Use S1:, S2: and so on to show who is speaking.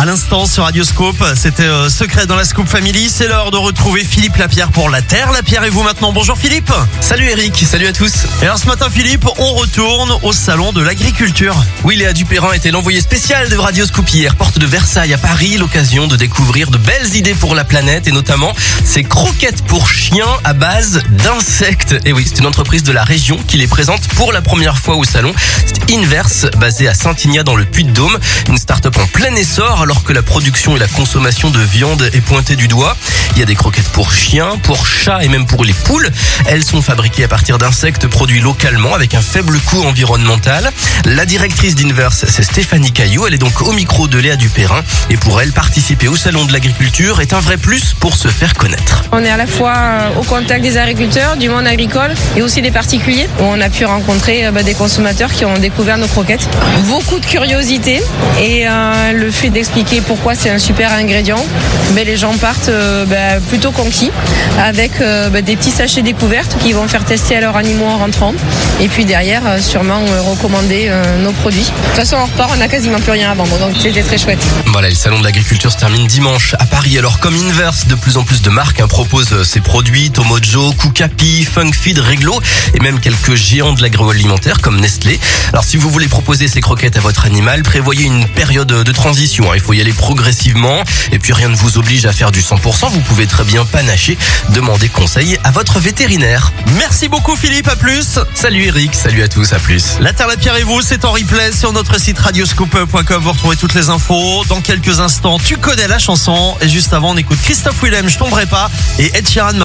S1: À l'instant sur Radioscope, c'était euh, Secret dans la Scoop Family. C'est l'heure de retrouver Philippe Lapierre pour la Terre. Lapierre et vous maintenant. Bonjour Philippe.
S2: Salut Eric, salut à tous.
S1: Et alors ce matin Philippe, on retourne au salon de l'agriculture.
S2: Oui, Léa Dupérin était l'envoyé spécial de Radioscope hier, porte de Versailles à Paris, l'occasion de découvrir de belles idées pour la planète et notamment ces croquettes pour chiens à base d'insectes. Et oui, c'est une entreprise de la région qui les présente pour la première fois au salon. C'est Inverse, basé à Saint-Ignan dans le Puy-de-Dôme, une start-up en plein essor alors que la production et la consommation de viande est pointée du doigt. Il y a des croquettes pour chiens, pour chats et même pour les poules. Elles sont fabriquées à partir d'insectes produits localement avec un faible coût environnemental. La directrice d'Inverse, c'est Stéphanie Caillou. Elle est donc au micro de Léa Dupérin. Et pour elle, participer au salon de l'agriculture est un vrai plus pour se faire connaître.
S3: On est à la fois euh, au contact des agriculteurs, du monde agricole et aussi des particuliers où on a pu rencontrer euh, bah, des consommateurs qui ont découvert nos croquettes. Beaucoup de curiosité et euh, le fait d'expliquer pourquoi c'est un super ingrédient, les gens partent bah, plutôt conquis avec bah, des petits sachets découvertes qu'ils vont faire tester à leurs animaux en rentrant et puis derrière sûrement recommander nos produits. De toute façon on repart, on n'a quasiment plus rien à vendre donc c'était très chouette.
S2: Voilà, le salon de l'agriculture se termine dimanche à Paris. Alors comme Inverse, de plus en plus de marques hein, proposent euh, ses produits, Tomojo, Kukapi, Funkfeed, Reglo et même quelques géants de l'agroalimentaire comme Nestlé. Alors si vous voulez proposer ces croquettes à votre animal, prévoyez une période de transition. hein. Il faut y aller progressivement et puis rien ne vous oblige à faire du 100%. Vous pouvez très bien panacher, demander conseil à votre vétérinaire.
S1: Merci beaucoup Philippe, à plus.
S2: Salut Eric, salut à tous, à plus.
S1: La Terre, Lapierre et vous, c'est en replay sur notre site radioscope.com. Vous retrouvez toutes les infos. Dans quelques instants, tu connais la chanson. Et juste avant, on écoute Christophe Willem, je tomberai pas. Et Ed Sheeran.